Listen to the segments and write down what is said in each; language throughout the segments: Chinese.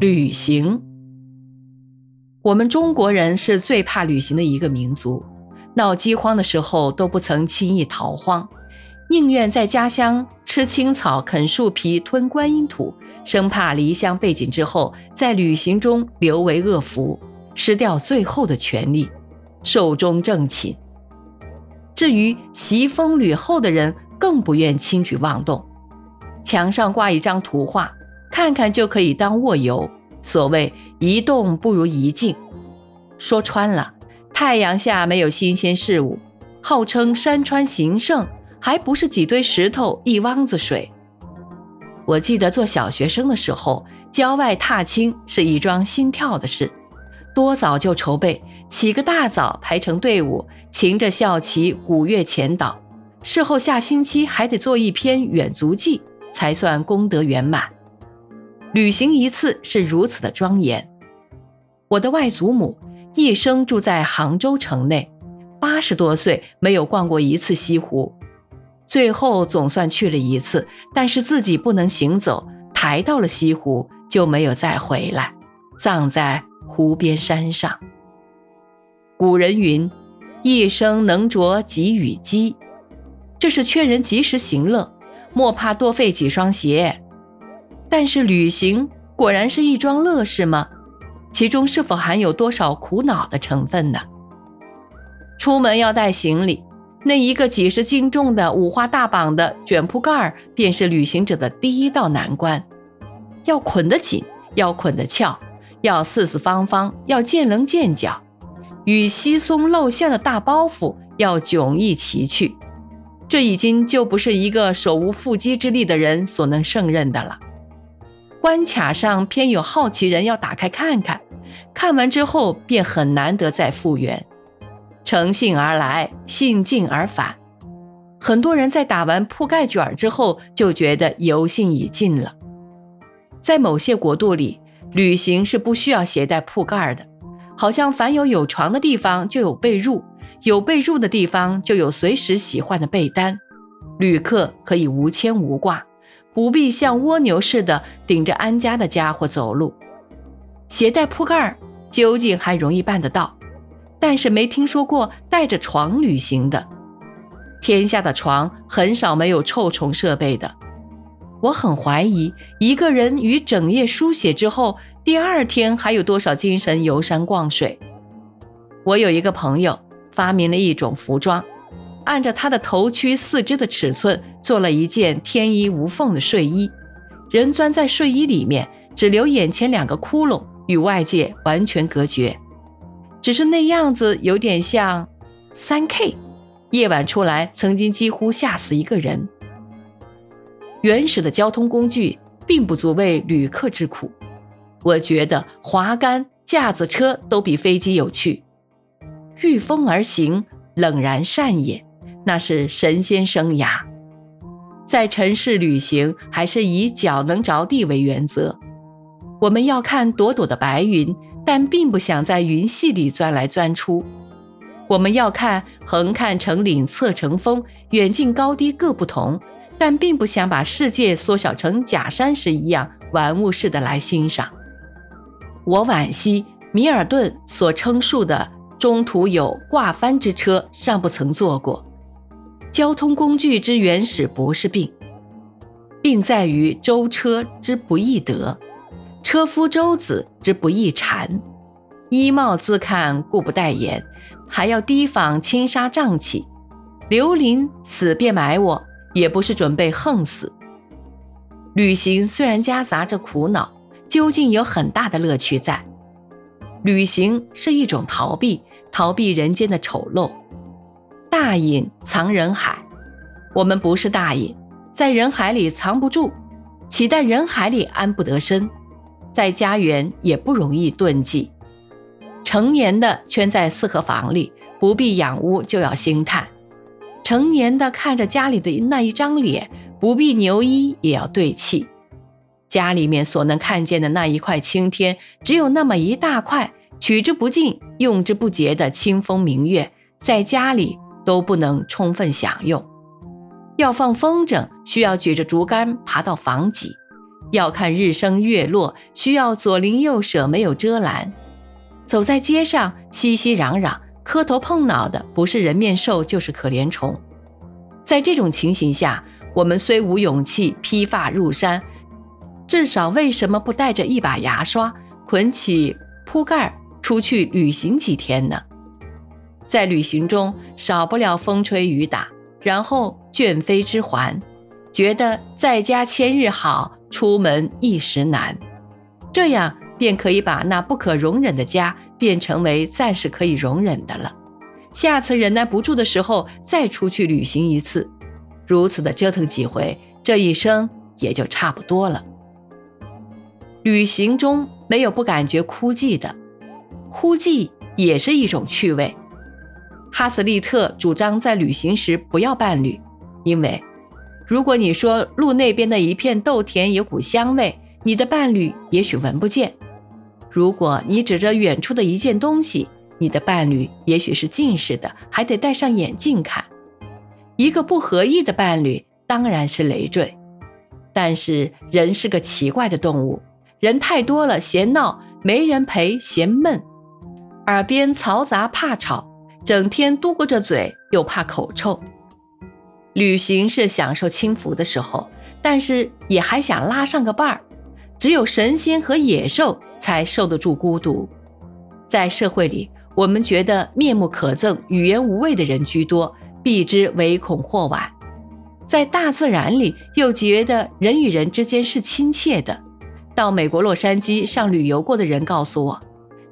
旅行。我们中国人是最怕旅行的一个民族，闹饥荒的时候都不曾轻易逃荒，宁愿在家乡吃青草、啃树皮、吞观音土，生怕离乡背井之后在旅行中留为恶福，失掉最后的权利，寿终正寝。至于习风吕后的人，更不愿轻举妄动，墙上挂一张图画。看看就可以当卧游。所谓一动不如一静，说穿了，太阳下没有新鲜事物。号称山川形胜，还不是几堆石头一汪子水。我记得做小学生的时候，郊外踏青是一桩心跳的事，多早就筹备，起个大早排成队伍，擎着校旗，鼓乐前导。事后下星期还得做一篇远足记，才算功德圆满。旅行一次是如此的庄严。我的外祖母一生住在杭州城内，八十多岁没有逛过一次西湖，最后总算去了一次，但是自己不能行走，抬到了西湖就没有再回来，葬在湖边山上。古人云：“一生能着几羽鸡”，这是劝人及时行乐，莫怕多费几双鞋。但是旅行果然是一桩乐事吗？其中是否含有多少苦恼的成分呢？出门要带行李，那一个几十斤重的五花大绑的卷铺盖儿，便是旅行者的第一道难关。要捆得紧，要捆得翘，要四四方方，要见棱见角，与稀松露馅的大包袱要迥异奇趣。这已经就不是一个手无缚鸡之力的人所能胜任的了。关卡上偏有好奇人要打开看看，看完之后便很难得再复原。乘兴而来，兴尽而返。很多人在打完铺盖卷之后，就觉得游兴已尽了。在某些国度里，旅行是不需要携带铺盖的，好像凡有有床的地方就有被褥，有被褥的地方就有随时洗换的被单，旅客可以无牵无挂。不必像蜗牛似的顶着安家的家伙走路，携带铺盖儿究竟还容易办得到，但是没听说过带着床旅行的。天下的床很少没有臭虫设备的。我很怀疑，一个人于整夜书写之后，第二天还有多少精神游山逛水？我有一个朋友发明了一种服装。按照他的头躯、四肢的尺寸做了一件天衣无缝的睡衣，人钻在睡衣里面，只留眼前两个窟窿，与外界完全隔绝。只是那样子有点像三 K，夜晚出来曾经几乎吓死一个人。原始的交通工具并不足为旅客之苦，我觉得滑竿、架子车都比飞机有趣。御风而行，冷然善也。那是神仙生涯，在城市旅行还是以脚能着地为原则。我们要看朵朵的白云，但并不想在云隙里钻来钻出。我们要看横看成岭侧成峰，远近高低各不同，但并不想把世界缩小成假山石一样玩物似的来欣赏。我惋惜米尔顿所称述的中途有挂帆之车尚不曾坐过。交通工具之原始不是病，病在于舟车之不易得，车夫舟子之不易缠。衣帽自看故不待言，还要提防轻纱瘴气。刘林死便埋我，也不是准备横死。旅行虽然夹杂着苦恼，究竟有很大的乐趣在。旅行是一种逃避，逃避人间的丑陋。大隐藏人海，我们不是大隐，在人海里藏不住，岂在人海里安不得身，在家园也不容易遁迹。成年的圈在四合房里，不必养屋就要兴叹；成年的看着家里的那一张脸，不必牛衣也要对气。家里面所能看见的那一块青天，只有那么一大块，取之不尽、用之不竭的清风明月，在家里。都不能充分享用。要放风筝，需要举着竹竿爬到房脊；要看日升月落，需要左邻右舍没有遮拦。走在街上，熙熙攘攘，磕头碰脑的不是人面兽就是可怜虫。在这种情形下，我们虽无勇气披发入山，至少为什么不带着一把牙刷，捆起铺盖出去旅行几天呢？在旅行中，少不了风吹雨打，然后倦飞之还，觉得在家千日好，出门一时难，这样便可以把那不可容忍的家变成为暂时可以容忍的了。下次忍耐不住的时候，再出去旅行一次，如此的折腾几回，这一生也就差不多了。旅行中没有不感觉枯寂的，枯寂也是一种趣味。哈斯利特主张在旅行时不要伴侣，因为如果你说路那边的一片豆田有股香味，你的伴侣也许闻不见；如果你指着远处的一件东西，你的伴侣也许是近视的，还得戴上眼镜看。一个不合意的伴侣当然是累赘。但是人是个奇怪的动物，人太多了嫌闹，没人陪嫌闷，耳边嘈杂怕吵。整天嘟咕着嘴，又怕口臭。旅行是享受轻浮的时候，但是也还想拉上个伴儿。只有神仙和野兽才受得住孤独。在社会里，我们觉得面目可憎、语言无味的人居多，避之唯恐或晚；在大自然里，又觉得人与人之间是亲切的。到美国洛杉矶上旅游过的人告诉我，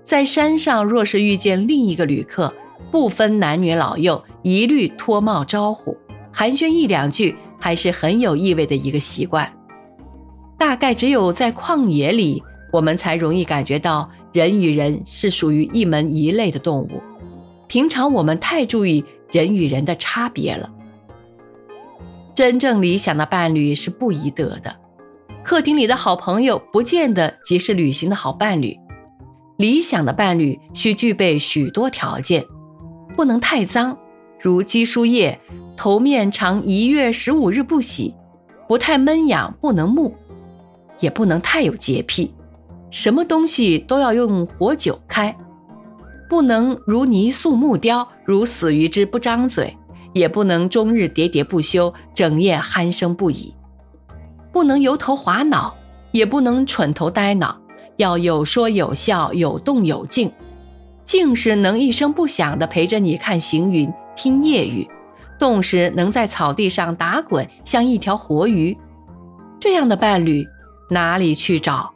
在山上若是遇见另一个旅客，不分男女老幼，一律脱帽招呼，寒暄一两句，还是很有意味的一个习惯。大概只有在旷野里，我们才容易感觉到人与人是属于一门一类的动物。平常我们太注意人与人的差别了。真正理想的伴侣是不宜得的。客厅里的好朋友，不见得即是旅行的好伴侣。理想的伴侣需具备许多条件。不能太脏，如鸡输液，头面常一月十五日不洗；不太闷痒，不能木，也不能太有洁癖，什么东西都要用火酒开；不能如泥塑木雕，如死鱼之不张嘴；也不能终日喋喋不休，整夜鼾声不已；不能油头滑脑，也不能蠢头呆脑，要有说有笑，有动有静。静时能一声不响地陪着你看行云、听夜雨，动时能在草地上打滚，像一条活鱼。这样的伴侣哪里去找？